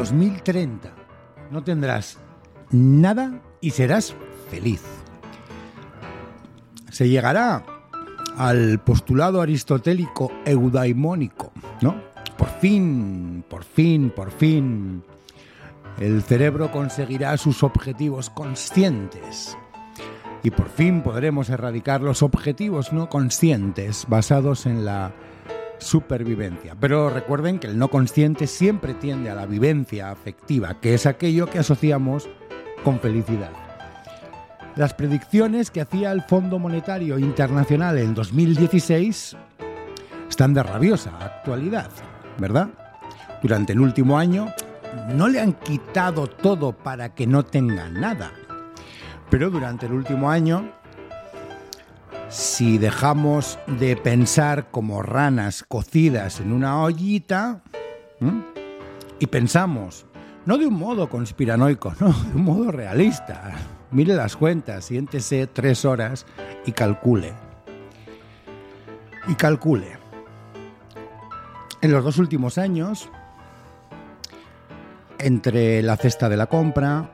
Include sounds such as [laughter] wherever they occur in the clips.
2030 no tendrás nada y serás feliz. Se llegará al postulado aristotélico eudaimónico, ¿no? Por fin, por fin, por fin, el cerebro conseguirá sus objetivos conscientes. Y por fin podremos erradicar los objetivos no conscientes basados en la supervivencia. Pero recuerden que el no consciente siempre tiende a la vivencia afectiva, que es aquello que asociamos con felicidad. Las predicciones que hacía el Fondo Monetario Internacional en 2016 están de rabiosa actualidad, ¿verdad? Durante el último año no le han quitado todo para que no tenga nada. Pero durante el último año si dejamos de pensar como ranas cocidas en una ollita y pensamos, no de un modo conspiranoico, [laughs] no, de un modo realista. Mire las cuentas, siéntese tres horas y calcule. Y calcule. En los dos últimos años, entre la cesta de la compra,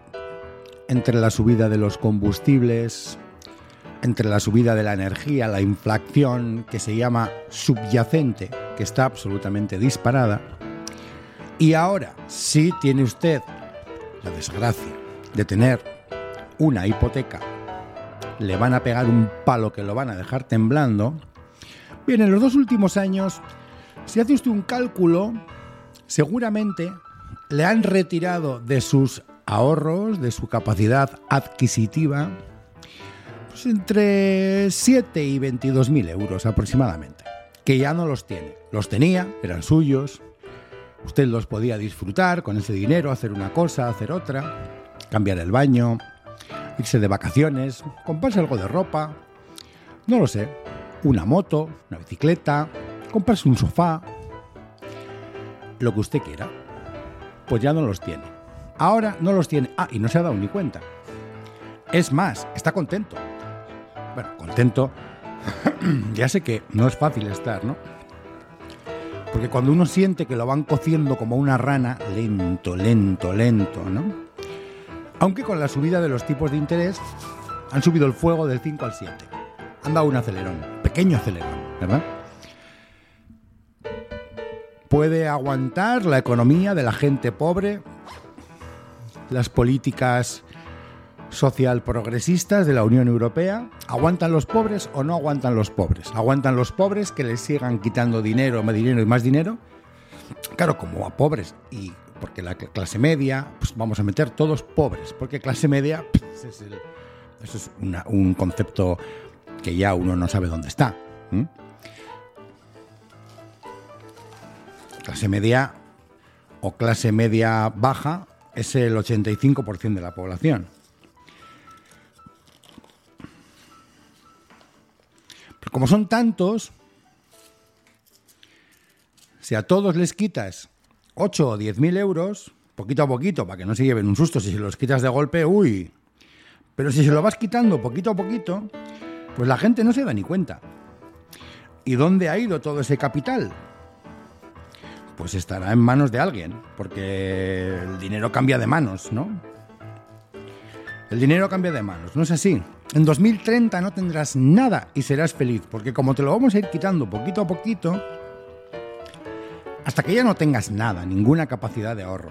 entre la subida de los combustibles, entre la subida de la energía, la inflación que se llama subyacente, que está absolutamente disparada. Y ahora, si tiene usted la desgracia de tener una hipoteca, le van a pegar un palo que lo van a dejar temblando. Bien, en los dos últimos años, si hace usted un cálculo, seguramente le han retirado de sus ahorros, de su capacidad adquisitiva, pues entre 7 y 22 mil euros aproximadamente, que ya no los tiene. Los tenía, eran suyos, usted los podía disfrutar con ese dinero, hacer una cosa, hacer otra, cambiar el baño, irse de vacaciones, comprarse algo de ropa, no lo sé, una moto, una bicicleta, comprarse un sofá, lo que usted quiera. Pues ya no los tiene. Ahora no los tiene. Ah, y no se ha dado ni cuenta. Es más, está contento bueno, contento. [clears throat] ya sé que no es fácil estar, ¿no? Porque cuando uno siente que lo van cociendo como una rana, lento, lento, lento, ¿no? Aunque con la subida de los tipos de interés han subido el fuego del 5 al 7. Han dado un acelerón, pequeño acelerón, ¿verdad? ¿Puede aguantar la economía de la gente pobre? Las políticas social progresistas de la Unión Europea. ¿Aguantan los pobres o no aguantan los pobres? ¿Aguantan los pobres que les sigan quitando dinero, más dinero y más dinero? Claro, como a pobres y porque la clase media, pues vamos a meter todos pobres, porque clase media [laughs] pues, es eso es un concepto que ya uno no sabe dónde está. Clase media o clase media baja es el 85% de la población. Como son tantos, si a todos les quitas 8 o 10 mil euros, poquito a poquito, para que no se lleven un susto, si se los quitas de golpe, uy, Pero si se lo vas quitando poquito a poquito, pues la gente no se da ni cuenta. ¿Y dónde ha ido todo ese capital? Pues estará en manos de alguien, porque el dinero cambia de manos, ¿no? El dinero cambia de manos, ¿no es así? En 2030 no tendrás nada y serás feliz, porque como te lo vamos a ir quitando poquito a poquito, hasta que ya no tengas nada, ninguna capacidad de ahorro.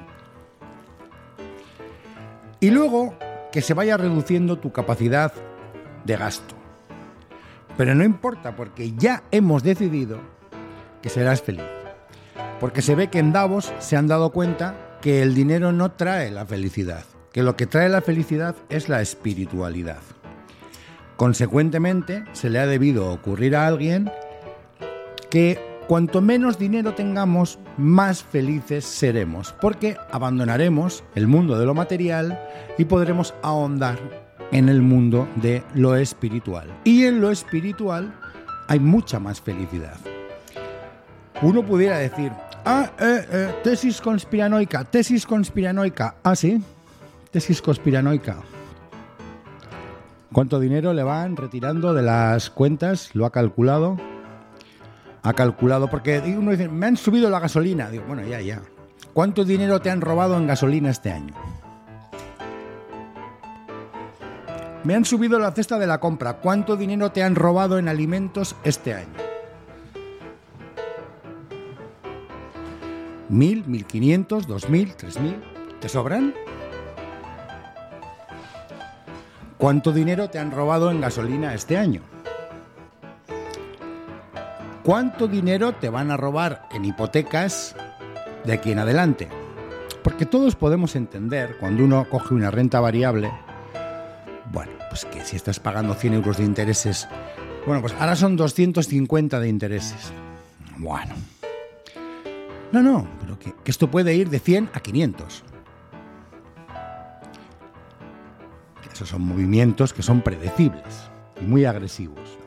Y luego que se vaya reduciendo tu capacidad de gasto. Pero no importa, porque ya hemos decidido que serás feliz. Porque se ve que en Davos se han dado cuenta que el dinero no trae la felicidad que lo que trae la felicidad es la espiritualidad. Consecuentemente, se le ha debido ocurrir a alguien que cuanto menos dinero tengamos, más felices seremos, porque abandonaremos el mundo de lo material y podremos ahondar en el mundo de lo espiritual. Y en lo espiritual hay mucha más felicidad. Uno pudiera decir, ah, eh, eh, tesis conspiranoica, tesis conspiranoica, ah, sí, tesis conspiranoica. ¿Cuánto dinero le van retirando de las cuentas? ¿Lo ha calculado? Ha calculado, porque uno dice, me han subido la gasolina. Digo, bueno, ya, ya. ¿Cuánto dinero te han robado en gasolina este año? Me han subido la cesta de la compra. ¿Cuánto dinero te han robado en alimentos este año? ¿Mil, mil quinientos, dos mil, tres mil? ¿Te sobran? ¿Cuánto dinero te han robado en gasolina este año? ¿Cuánto dinero te van a robar en hipotecas de aquí en adelante? Porque todos podemos entender cuando uno coge una renta variable, bueno, pues que si estás pagando 100 euros de intereses, bueno, pues ahora son 250 de intereses. Bueno. No, no, pero que, esto puede ir de 100 a 500. Esos son movimientos que son predecibles y muy agresivos.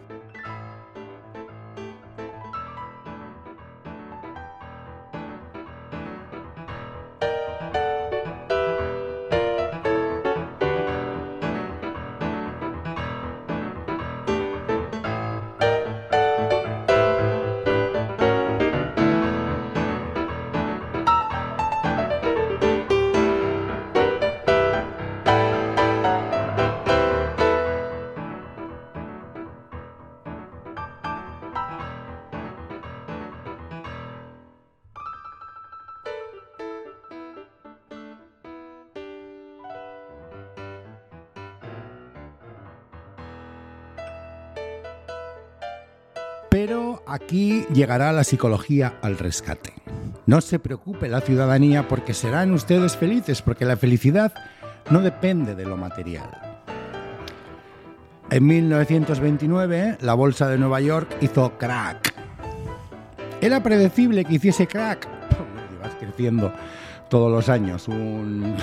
Pero aquí llegará la psicología al rescate. No se preocupe la ciudadanía porque serán ustedes felices, porque la felicidad no depende de lo material. En 1929, la bolsa de Nueva York hizo crack. Era predecible que hiciese crack. [laughs] Vas creciendo todos los años. Un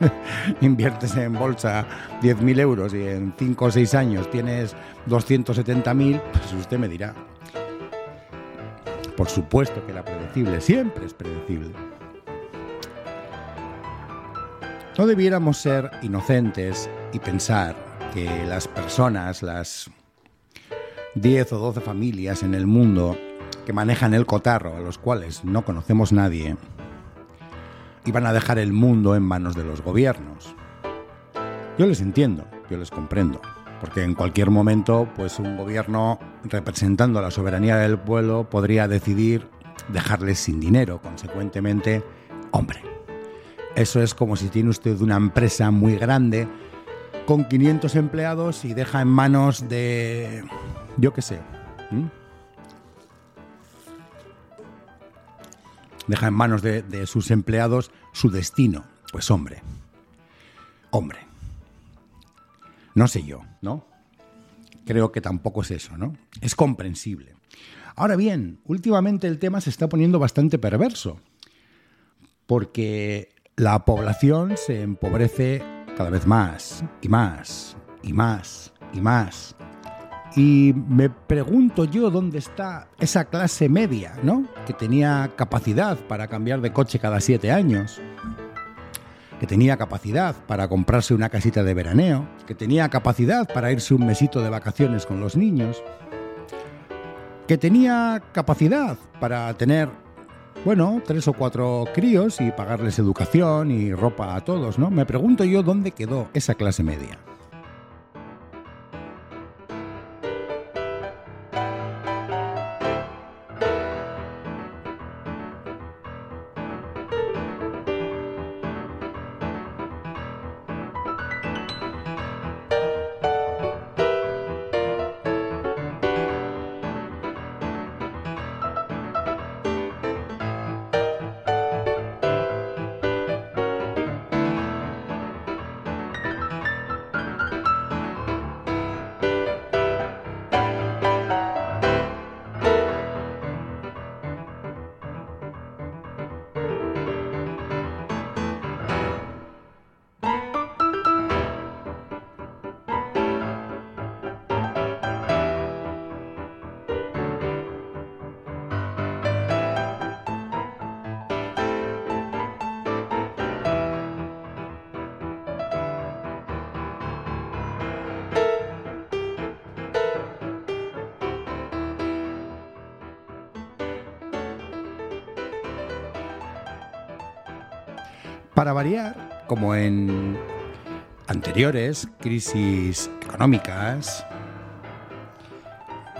[laughs] inviertes en bolsa 10.000 euros y en 5 o 6 años tienes 270.000, pues usted me dirá. Por supuesto que era predecible, siempre es predecible. No debiéramos ser inocentes y pensar que las personas, las 10 o 12 familias en el mundo que manejan el cotarro, a los cuales no conocemos nadie, iban a dejar el mundo en manos de los gobiernos. Yo les entiendo, yo les comprendo, porque en cualquier momento, pues un gobierno representando la soberanía del pueblo podría decidir dejarles sin dinero, consecuentemente, hombre. Eso es como si tiene usted una empresa muy grande con 500 empleados y deja en manos de, yo qué sé, deja en manos de, sus empleados su destino. Pues hombre, hombre, no sé yo, ¿no? Creo que tampoco es eso, ¿no? Es comprensible. Ahora bien, últimamente el tema se está poniendo bastante perverso, porque la población se empobrece cada vez más y más y más y más. Y me pregunto yo dónde está esa clase media, ¿no? Que tenía capacidad para cambiar de coche cada siete años. que tenía capacidad para comprarse una casita de veraneo, que tenía capacidad para irse un mesito de vacaciones con los niños, que tenía capacidad para tener, bueno, tres o cuatro críos y pagarles educación y ropa a todos, ¿no? Me pregunto yo dónde quedó esa clase media. Para variar, como en anteriores crisis económicas,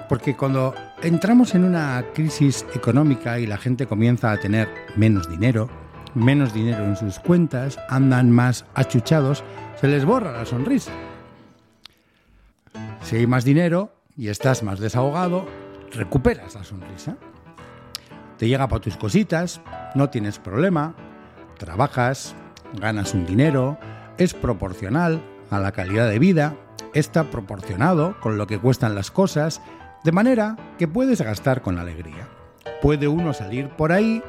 porque cuando entramos en una crisis económica y la gente comienza a tener menos dinero, menos dinero en sus cuentas, andan más achuchados, se les borra la sonrisa. Si hay más dinero y estás más desahogado, recuperas la sonrisa. Te llega para tus cositas, no tienes problema, trabajas, ganas un dinero, es proporcional a la calidad de vida, está proporcionado con lo que cuestan las cosas, de manera que puedes gastar con alegría. Puede uno salir por ahí,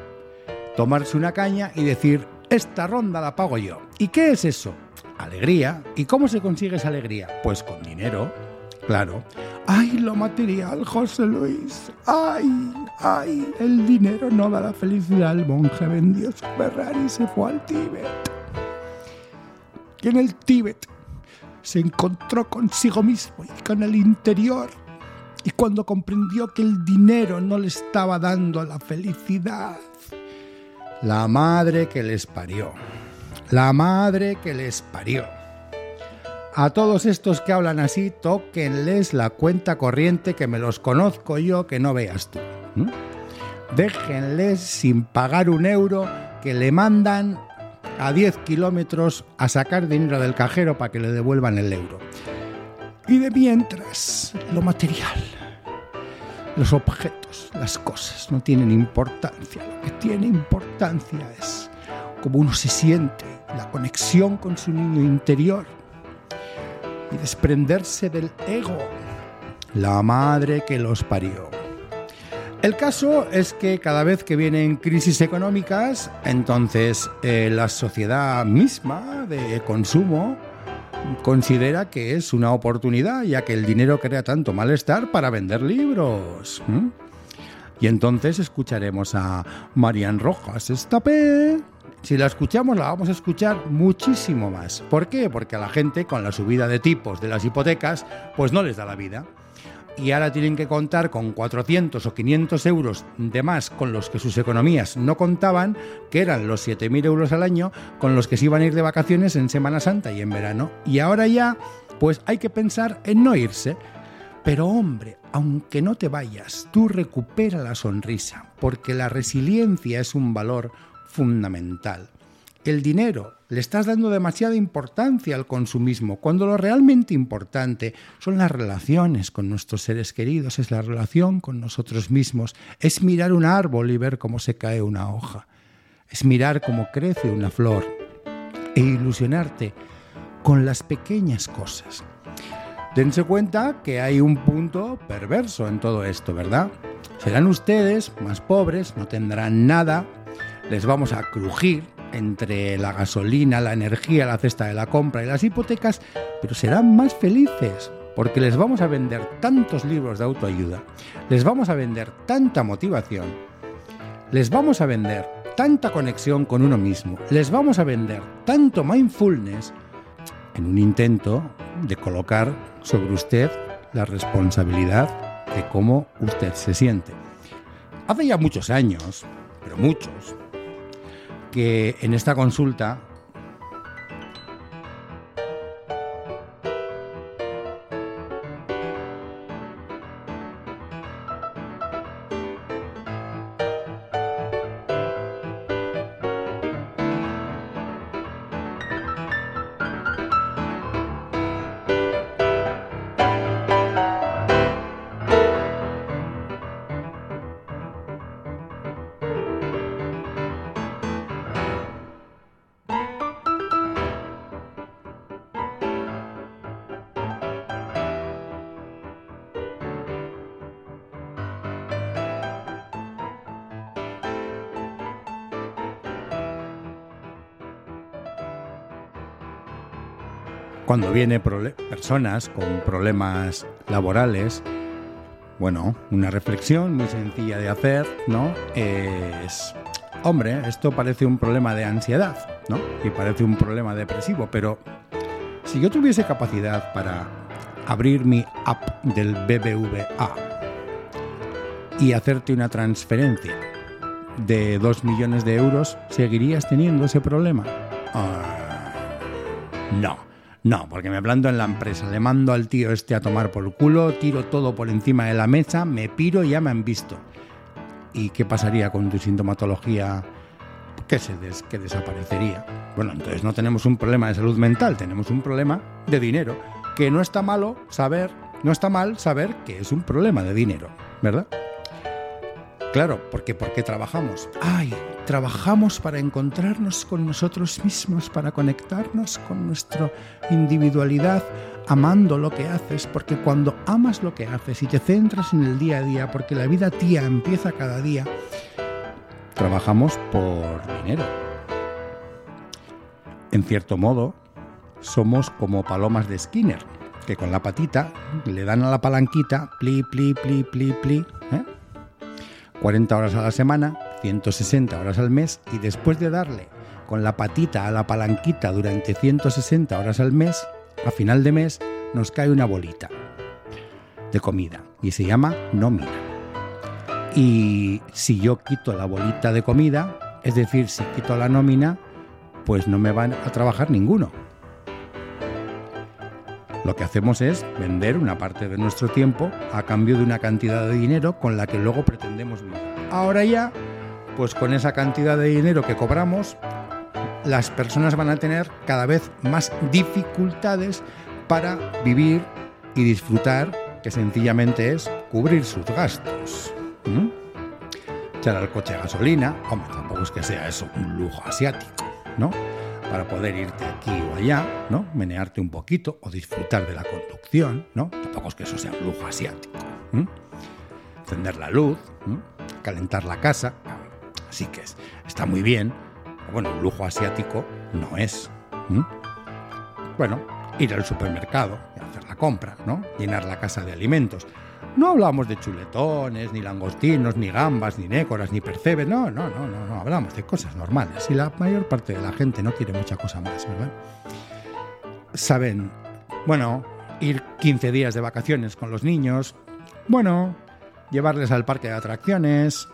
tomarse una caña y decir, esta ronda la pago yo. ¿Y qué es eso? Alegría. ¿Y cómo se consigue esa alegría? Pues con dinero, claro. ¡Ay, lo material, José Luis! ¡Ay, ay! El dinero no da la felicidad. El monje vendió su Ferrari y se fue al Tíbet. Y en el Tíbet se encontró consigo mismo y con el interior. Y cuando comprendió que el dinero no le estaba dando la felicidad, la madre que les parió, la madre que les parió a todos estos que hablan así, tóquenles la cuenta corriente que me los conozco yo que no veas tú. Déjenles sin pagar un euro que le mandan a 10 kilómetros a sacar dinero del cajero para que le devuelvan el euro. Y de mientras, lo material, los objetos, las cosas no tienen importancia. Lo que tiene importancia es cómo uno se siente, la conexión con su niño interior y desprenderse del ego, la madre que los parió. El caso es que cada vez que vienen crisis económicas, entonces eh, la sociedad misma de consumo considera que es una oportunidad, ya que el dinero crea tanto malestar para vender libros. Y entonces escucharemos a Marian Rojas Estapé si la escuchamos, la vamos a escuchar muchísimo más. ¿Por qué? Porque a la gente, con la subida de tipos de las hipotecas, pues no les da la vida. Y ahora tienen que contar con 400 o 500 euros de más con los que sus economías no contaban, que eran los 7.000 euros al año, con los que se iban a ir de vacaciones en Semana Santa y en verano. Y ahora ya, pues hay que pensar en no irse. Pero hombre, aunque no te vayas, tú recupera la sonrisa, porque la resiliencia es un valor fundamental. El dinero, le estás dando demasiada importancia al consumismo, cuando lo realmente importante son las relaciones con nuestros seres queridos, es la relación con nosotros mismos, es mirar un árbol y ver cómo se cae una hoja, es mirar cómo crece una flor e ilusionarte con las pequeñas cosas. Dense cuenta que hay un punto perverso en todo esto, ¿verdad? Serán ustedes más pobres, no tendrán nada, les vamos a crujir entre la gasolina, la energía, la cesta de la compra y las hipotecas, pero serán más felices porque les vamos a vender tantos libros de autoayuda, les vamos a vender tanta motivación, les vamos a vender tanta conexión con uno mismo, les vamos a vender tanto mindfulness en un intento de colocar sobre usted la responsabilidad de cómo usted se siente. Hace ya muchos años, pero muchos, que en esta consulta cuando viene personas con problemas laborales, bueno, una reflexión muy sencilla de hacer, ¿no? Es, hombre, esto parece un problema de ansiedad, ¿no? Y parece un problema depresivo, pero si yo tuviese capacidad para abrir mi app del BBVA y hacerte una transferencia de 2 millones de euros, ¿seguirías teniendo ese problema? Ah, no. No, porque me planto en la empresa, le mando al tío este a tomar por culo, tiro todo por encima de la mesa, me piro y ya me han visto. ¿Y qué pasaría con tu sintomatología? ¿Qué se des que desaparecería? Bueno, entonces no tenemos un problema de salud mental, tenemos un problema de dinero. Que no está malo saber, no está mal saber que es un problema de dinero, ¿verdad? Claro, porque ¿por qué trabajamos? Ay, trabajamos para encontrarnos con nosotros mismos, para conectarnos con nuestra individualidad, amando lo que haces, porque cuando amas lo que haces y te centras en el día a día, porque la vida tía empieza cada día, trabajamos por dinero. En cierto modo, somos como palomas de Skinner, que con la patita le dan a la palanquita, pli, pli, pli, pli, pli, ¿eh? 40 horas a la semana, 160 horas al mes y después de darle con la patita a la palanquita durante 160 horas al mes, a final de mes nos cae una bolita de comida y se llama nómina. Y si yo quito la bolita de comida, es decir, si quito la nómina, pues no me van a trabajar ninguno. Lo que hacemos es vender una parte de nuestro tiempo a cambio de una cantidad de dinero con la que luego pretendemos vivir. Ahora ya, pues con esa cantidad de dinero que cobramos, las personas van a tener cada vez más dificultades para vivir y disfrutar, que sencillamente es cubrir sus gastos. Echar al coche gasolina, hombre, tampoco es que sea eso un lujo asiático, ¿no? para poder irte aquí o allá, ¿no? Menearte un poquito o disfrutar de la conducción, ¿no? Tampoco es que eso sea un lujo asiático. Encender la luz, calentar la casa, así que está muy bien. Bueno, un lujo asiático no es. Bueno, ir al supermercado y hacer la compra, ¿no? Llenar la casa de alimentos. No hablamos de chuletones, ni langostinos, ni gambas, ni nécoras, ni percebes. No, no, no, no, no. Hablamos de cosas normales. Y la mayor parte de la gente no quiere mucha cosa más, ¿verdad? Saben, bueno, ir 15 días de vacaciones con los niños. Bueno, llevarles al parque de atracciones,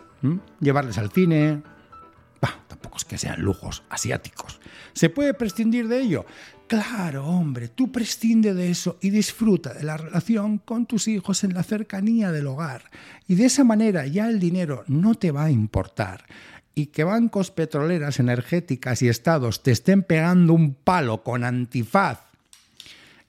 llevarles al cine. Bah, tampoco es que sean lujos asiáticos. ¿Se puede prescindir de ello? Claro, hombre, tú prescinde de eso y disfruta de la relación con tus hijos en la cercanía del hogar. Y de esa manera ya el dinero no te va a importar. Y que bancos petroleras, energéticas y estados te estén pegando un palo con antifaz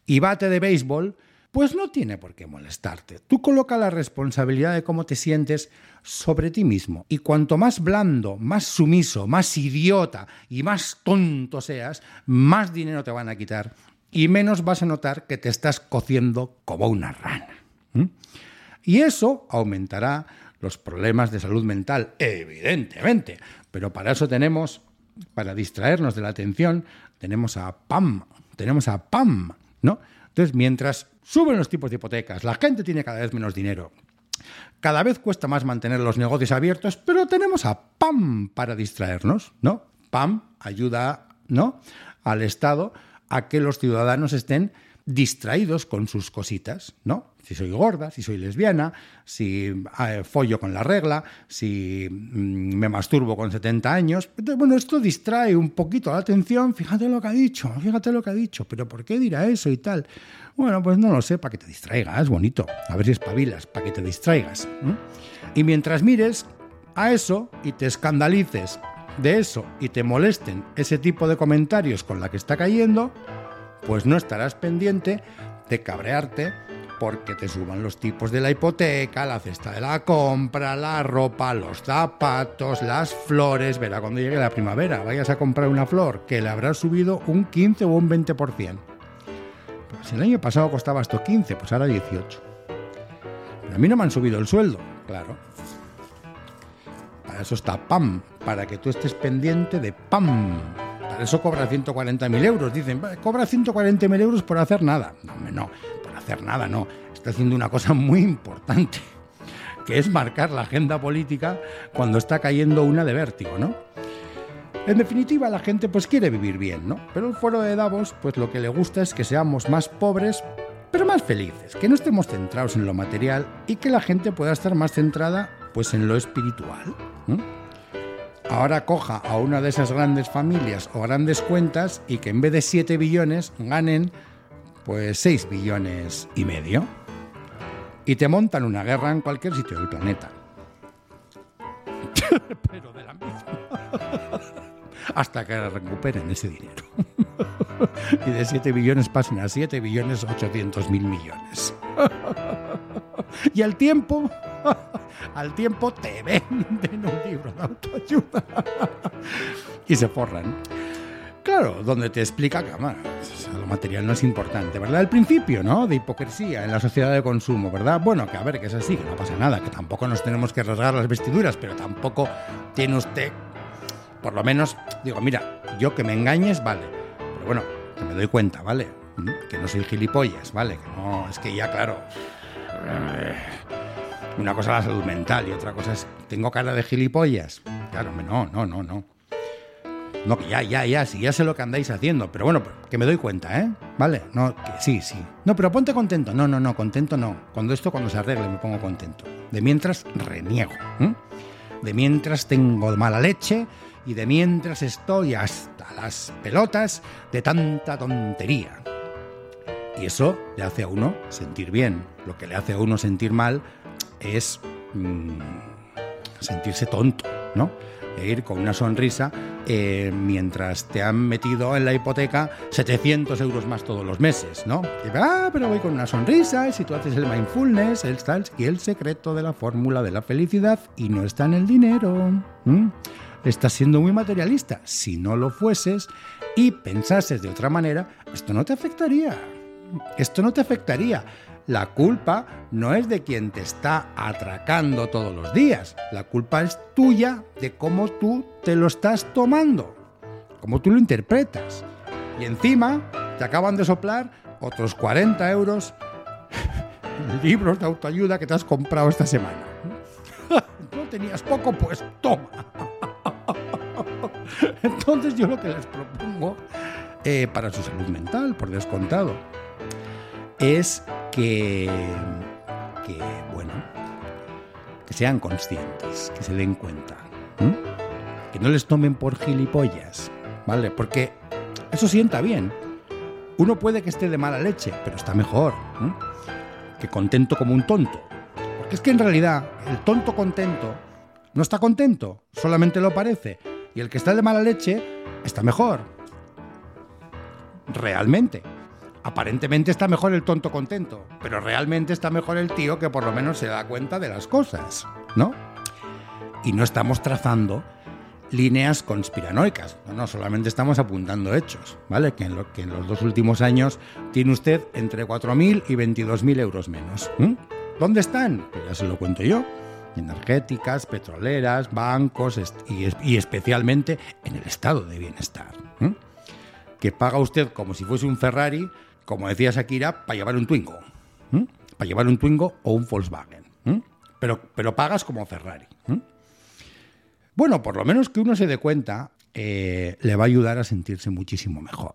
y bate de béisbol, pues no tiene por qué molestarte. Tú coloca la responsabilidad de cómo te sientes sobre ti mismo. Y cuanto más blando, más sumiso, más idiota y más tonto seas, más dinero te van a quitar y menos vas a notar que te estás cociendo como una rana. Y eso aumentará los problemas de salud mental, evidentemente. Pero para eso tenemos, para distraernos de la atención, tenemos a PAM, tenemos a PAM, ¿no? Entonces, mientras suben los tipos de hipotecas, la gente tiene cada vez menos dinero, Cada vez cuesta más mantener los negocios abiertos, pero tenemos a PAM para distraernos, ¿no? PAM ayuda, ¿no? al Estado a que los ciudadanos estén distraídos con sus cositas, ¿no? Si soy gorda, si soy lesbiana, si eh, follo con la regla, si mm, me masturbo con 70 años. bueno, esto distrae un poquito la atención. Fíjate lo que ha dicho, fíjate lo que ha dicho, pero ¿por qué dirá eso y tal? Bueno, pues no lo sé, para que te distraigas, bonito. A ver si espabilas, para que te distraigas. Y mientras mires a eso y te escandalices de eso y te molesten ese tipo de comentarios con la que está cayendo, pues no estarás pendiente de cabrearte porque te suban los tipos de la hipoteca, la cesta de la compra, la ropa, los zapatos, las flores. Verá cuando llegue la primavera, vayas a comprar una flor que le habrá subido un 15 o un 20%. Pues el año pasado costaba esto 15, pues ahora 18. Pero a mí no me han subido el sueldo, claro. Para eso está PAM, para que tú estés pendiente de PAM eso cobra 140.000 euros. Dicen, cobra 140.000 euros por hacer nada. No, no, por hacer nada no. Está haciendo una cosa muy importante, que es marcar la agenda política cuando está cayendo una de vértigo, ¿no? En definitiva, la gente pues quiere vivir bien, ¿no? Pero el foro de Davos, pues lo que le gusta es que seamos más pobres, pero más felices, que no estemos centrados en lo material y que la gente pueda estar más centrada pues en lo espiritual ahora coja a una de esas grandes familias o grandes cuentas y que en vez de 7 billones ganen pues 6 billones y medio. Y te montan una guerra en cualquier sitio del planeta. [laughs] Pero de la misma. Hasta que recuperen ese dinero. [laughs] y de 7 billones pasen a 7 billones 800 mil millones. [laughs] y al tiempo [laughs] al tiempo te venden un libro de autoayuda [laughs] y se forran. Claro, donde te explica que lo material no es importante, ¿verdad? El principio, ¿no? De hipocresía en la sociedad de consumo, ¿verdad? Bueno, que a ver, que es así, que no pasa nada, que tampoco nos tenemos que rasgar las vestiduras, pero tampoco tiene usted, por lo menos, digo, mira, yo que me engañes, vale, pero bueno, que me doy cuenta, ¿vale? ¿Mm? Que no soy gilipollas, ¿vale? Que no, es que ya, claro. Una cosa es la salud mental y otra cosa es, ¿tengo cara de gilipollas? Claro, no, no, no, no. No, que ya, ya, ya, sí, ya sé lo que andáis haciendo, pero bueno, que me doy cuenta, ¿eh? Vale, no, que sí, sí. No, pero ponte contento. No, no, no, contento no. Cuando esto, cuando se arregle, me pongo contento. De mientras reniego. De mientras tengo mala leche y de mientras estoy hasta las pelotas de tanta tontería. Y eso le hace a uno sentir bien. Lo que le hace a uno sentir mal es mm, sentirse tonto, ¿no? De ir con una sonrisa eh, mientras te han metido en la hipoteca 700 euros más todos los meses, ¿no? ah, pero voy con una sonrisa, y si tú haces el mindfulness, el tal, y el secreto de la fórmula de la felicidad, y no está en el dinero. Estás siendo muy materialista. Si no lo fueses y pensases de otra manera, esto no te afectaría. Esto no te afectaría. La culpa no es de quien te está atracando todos los días. La culpa es tuya de cómo tú te lo estás tomando, cómo tú lo interpretas. Y encima te acaban de soplar otros 40 euros en [laughs] libros de autoayuda que te has comprado esta semana. [laughs] ¿No tenías poco? Pues toma. [laughs] Entonces yo lo que les propongo, eh, para su salud mental, por descontado, es que, bueno, que sean conscientes, que se den cuenta, que no les tomen por gilipollas, ¿vale? Porque eso sienta bien. Uno puede que esté de mala leche, pero está mejor que contento como un tonto. Porque es que en realidad el tonto contento no está contento, solamente lo parece. Y el que está de mala leche está mejor. Realmente. Aparentemente está mejor el tonto contento, pero realmente está mejor el tío que por lo menos se da cuenta de las cosas, ¿no? Y no estamos trazando líneas conspiranoicas, no, no solamente estamos apuntando hechos, ¿vale? Que en, los dos últimos años tiene usted entre 4.000 y 22.000 euros menos. ¿Dónde están? Pues ya se lo cuento yo. Energéticas, petroleras, bancos y especialmente en el estado de bienestar. Que paga usted como si fuese un Ferrari como decía Shakira, para llevar un Twingo. Para llevar un Twingo o un Volkswagen. pero, pero pagas como Ferrari. Bueno, por lo menos que uno se dé cuenta, eh, le va a ayudar a sentirse muchísimo mejor.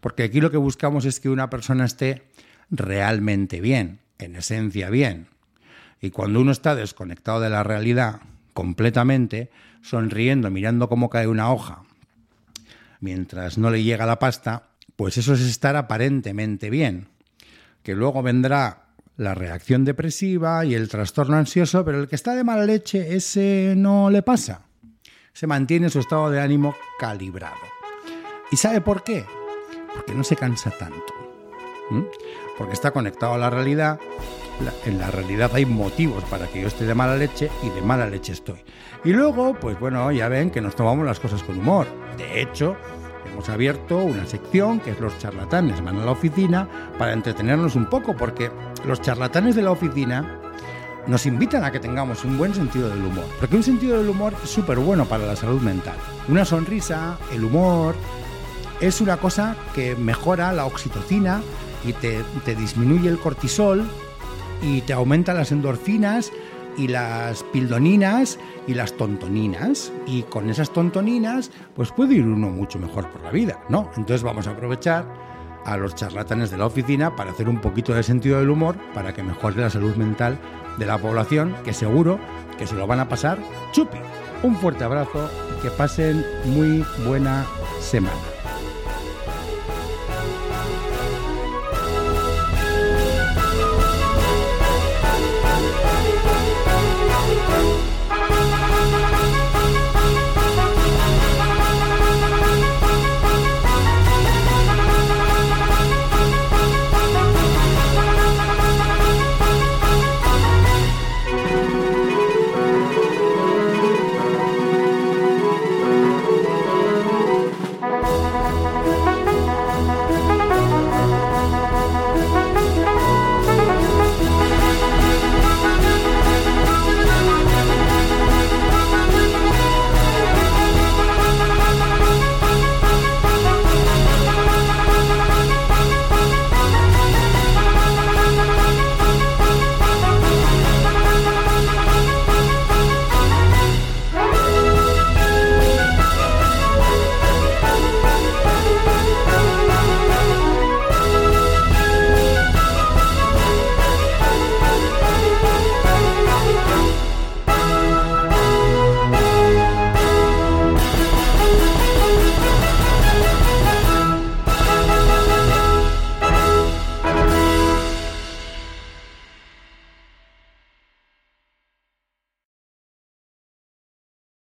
Porque aquí lo que buscamos es que una persona esté realmente bien, en esencia bien. Y cuando uno está desconectado de la realidad completamente, sonriendo, mirando cómo cae una hoja, mientras no le llega la pasta, pues eso es estar aparentemente bien. Que luego vendrá la reacción depresiva y el trastorno ansioso, pero el que está de mala leche, ese no le pasa. Se mantiene su estado de ánimo calibrado. ¿Y sabe por qué? Porque no se cansa tanto. Porque está conectado a la realidad. En la realidad hay motivos para que yo esté de mala leche y de mala leche estoy. Y luego, pues bueno, ya ven que nos tomamos las cosas con humor. De hecho, hemos abierto una sección que es los charlatanes van a la oficina para entretenernos un poco, porque los charlatanes de la oficina nos invitan a que tengamos un buen sentido del humor, porque un sentido del humor es súper bueno para la salud mental. Una sonrisa, el humor, es una cosa que mejora la oxitocina y te, te disminuye el cortisol y te aumenta las endorfinas y las pildoninas y las tontoninas. Y con esas tontoninas, pues puede ir uno mucho mejor por la vida, ¿no? Entonces vamos a aprovechar a los charlatanes de la oficina para hacer un poquito de sentido del humor para que mejore la salud mental de la población, que seguro que se lo van a pasar chupi. Un fuerte abrazo y que pasen muy buena semana.